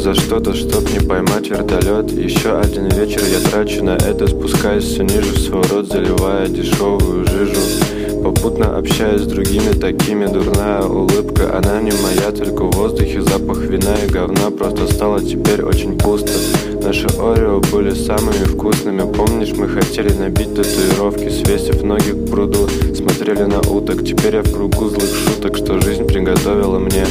за что-то, чтоб не поймать вертолет Еще один вечер я трачу на это Спускаюсь все ниже в свой рот, заливая дешевую жижу. Попутно общаюсь с другими такими Дурная улыбка, она не моя Только в воздухе запах вина и говна. Просто стало теперь очень пусто. Наши Орео были самыми вкусными. Помнишь, мы хотели набить татуировки Свесив ноги к пруду? Смотрели на уток Теперь я в кругу злых шуток Что жизнь приготовила мне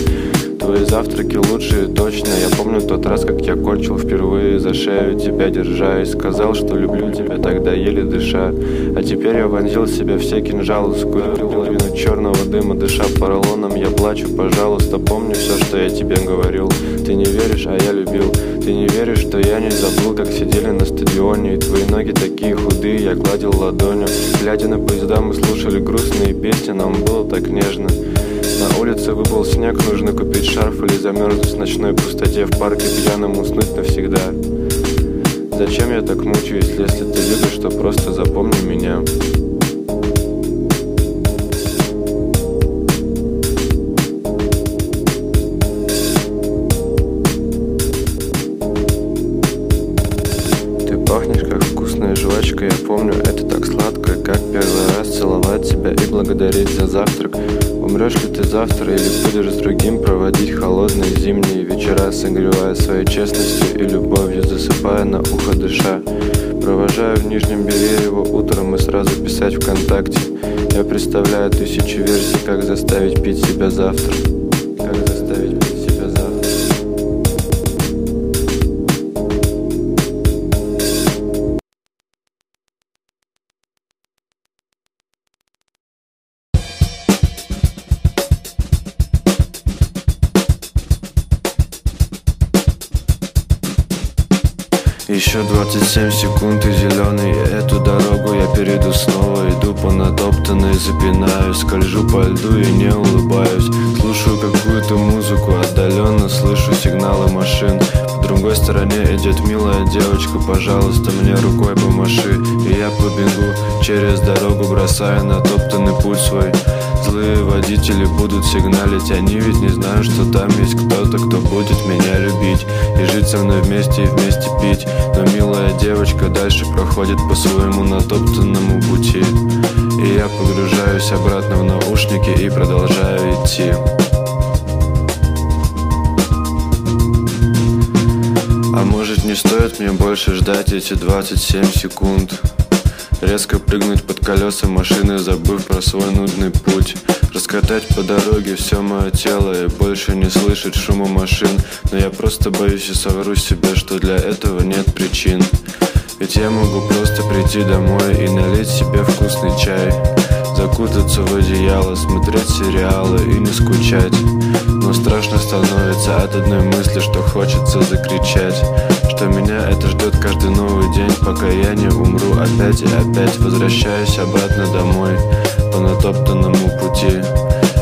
Твои завтраки лучшие, точно. Я помню тот раз, как я кончил впервые За шею тебя держа И сказал, что люблю тебя, тогда еле дыша. А теперь я вонзил в себя все кинжалы Скурил половину черного дыма Дыша поролоном, я плачу, пожалуйста Помни все, что я тебе говорил. Ты не веришь, а я любил. Ты не веришь, что я не забыл Как сидели на стадионе. И твои ноги такие худые, я гладил ладонью. Глядя на поезда, мы слушали грустные песни Нам было так нежно на улице выпал снег, нужно купить шарф или замерзнуть в ночной пустоте В парке пьяным уснуть навсегда. Зачем я так мучаюсь, если ты любишь, то просто запомни меня завтра или будешь с другим проводить холодные зимние вечера, согревая своей честностью и любовью, засыпая на ухо дыша. Провожаю в Нижнем Белье его утром и сразу писать ВКонтакте. Я представляю тысячи версий, как заставить пить себя завтра. 27 секунд и зеленый Эту дорогу я перейду снова. Иду по натоптанной, запинаюсь Скольжу по льду и не улыбаюсь. Слушаю какую-то музыку Отдаленно слышу сигналы машин. По другой стороне идет милая девочка Пожалуйста, мне рукой помаши. И я побегу через дорогу Бросая натоптанный путь свой Злые водители будут сигналить Они ведь не знают, что там есть кто-то Кто будет меня любить И жить со мной вместе и вместе пить. Но милая девочка дальше проходит по своему натоптанному пути. И я погружаюсь обратно в наушники И продолжаю идти. А может не стоит мне больше ждать эти 27 секунд Резко прыгнуть под колеса машины, забыв про свой нудный путь. Раскатать по дороге все мое тело и больше не слышать шума машин. Но я просто боюсь и совру себе, что для этого нет причин. Ведь я могу просто прийти домой и налить себе вкусный чай Закутаться в одеяло, смотреть сериалы и не скучать. Но страшно становится от одной мысли, что хочется закричать. Что меня это ждет каждый новый день, пока я не умру. Опять и опять Возвращаюсь обратно домой по натоптанному пути.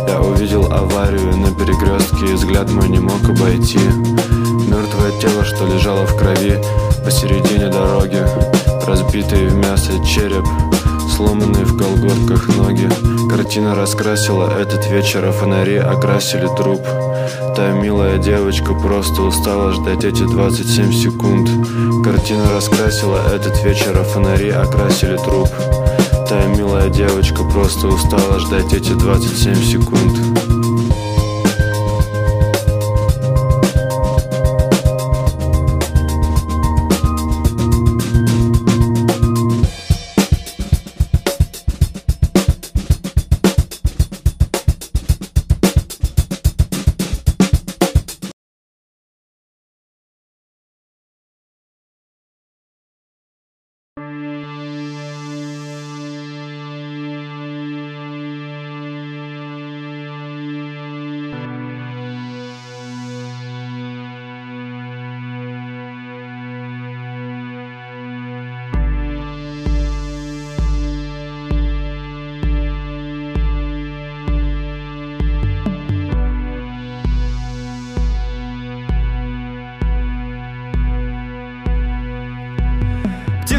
Я увидел аварию на перекрестке и взгляд мой не мог обойти. Мертвое тело, что лежало в крови посередине дороги Разбитый в мясо череп сломанные в колготках ноги. Картина раскрасила этот вечер, а фонари окрасили труп. Та милая девочка просто устала ждать эти 27 секунд. Картина раскрасила этот вечер, а фонари окрасили труп. Та милая девочка просто устала ждать эти 27 секунд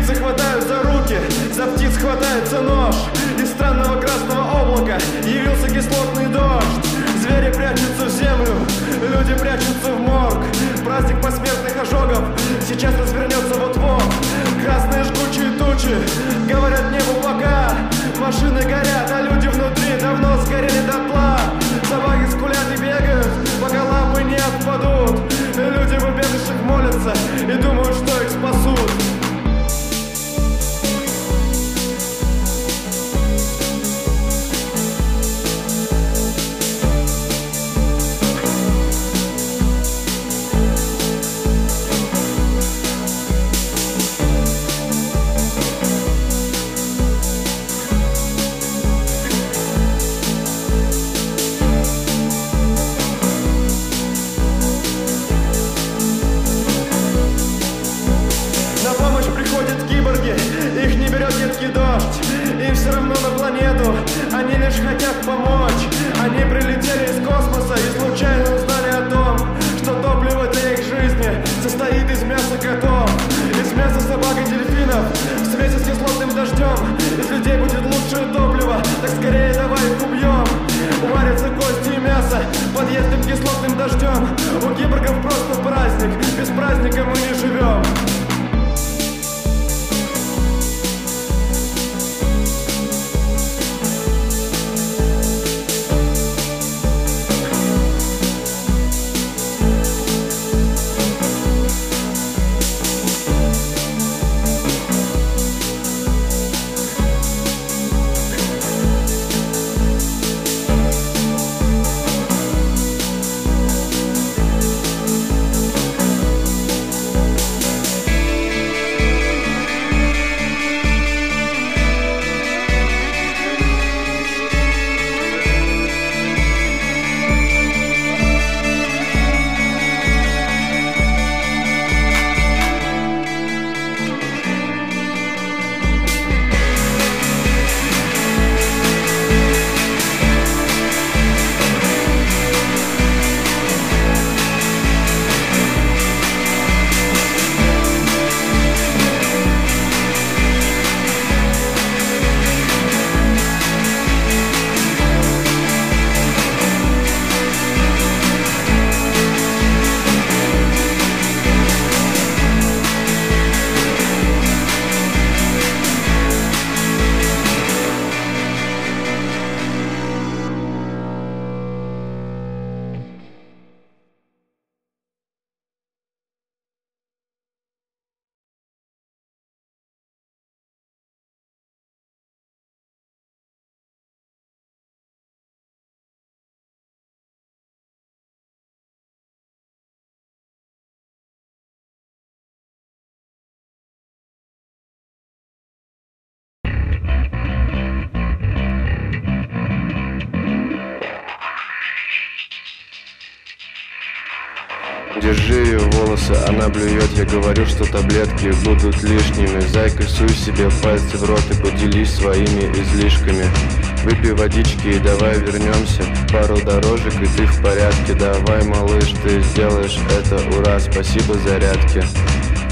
птицы хватают за руки, за птиц хватается нож. Из странного красного облака явился кислотный дождь. Звери прячутся в землю, люди прячутся в морг. Праздник посмертных ожогов сейчас развернется вот-вот. Помочь. Они прилетели из космоса и случайно узнали о том Что топливо для их жизни состоит из мяса котов Из мяса собак и дельфинов, в смеси с кислотным дождем Из людей будет лучшее топливо, так скорее давай их убьем. Варятся кости и мясо под едким кислотным дождем. У киборгов просто праздник, без праздника мы не живем Ее волосы, она блюет. Я говорю, что таблетки будут лишними. Зайка, суй себе пальцы в рот И поделись своими излишками. Выпей водички и давай вернемся. Пару дорожек и ты в порядке. Давай, малыш, ты сделаешь это, ура Спасибо зарядке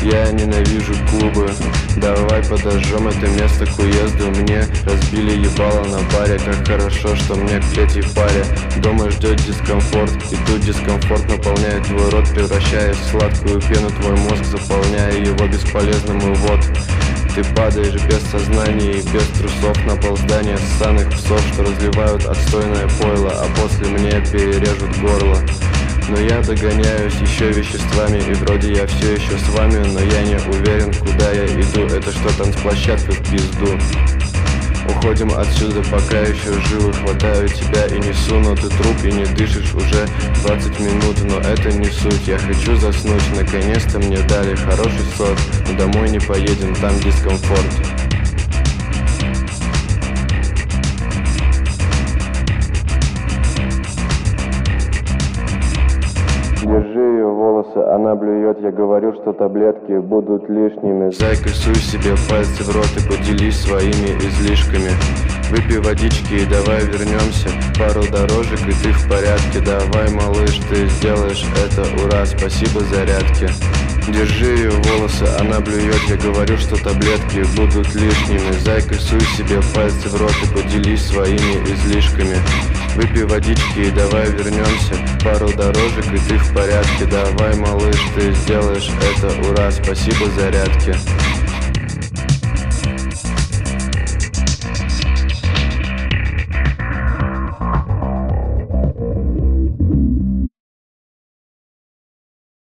я ненавижу клубы. Давай подожжем это место к уезду. Мне разбили ебало на баре. Как хорошо, что мне к третьей паре. Дома ждет дискомфорт. И тут дискомфорт наполняет твой рот Превращая в сладкую пену. Твой мозг Заполняя его бесполезным. И вот ты падаешь без сознания и без трусов. На пол здания ссаных псов, что разливают отстойное пойло, а после мне перережут горло. Но я догоняюсь еще веществами И вроде я все еще с вами Но я не уверен, куда я иду. Это что, танцплощадка в пизду? Уходим отсюда, пока еще живы Хватаю тебя и несу, но ты труп и не дышишь уже 20 минут. Но это не суть, я хочу заснуть. Наконец-то мне дали хороший сон Но домой не поедем, там дискомфорт волосы, она блюет. Я говорю, что таблетки будут лишними. Зайка, суй себе пальцы в рот И поделись своими излишками. Выпей водички и давай вернемся. Пару дорожек и ты в порядке. Давай, малыш, ты сделаешь это, ура Спасибо зарядке Держи ее волосы, она блюет. Я говорю, что таблетки будут лишними. Зайка, суй себе пальцы в рот И поделись своими излишками Выпей водички и давай вернемся. Пару дорожек и ты в порядке. Давай, малыш, ты сделаешь это, ура Спасибо зарядке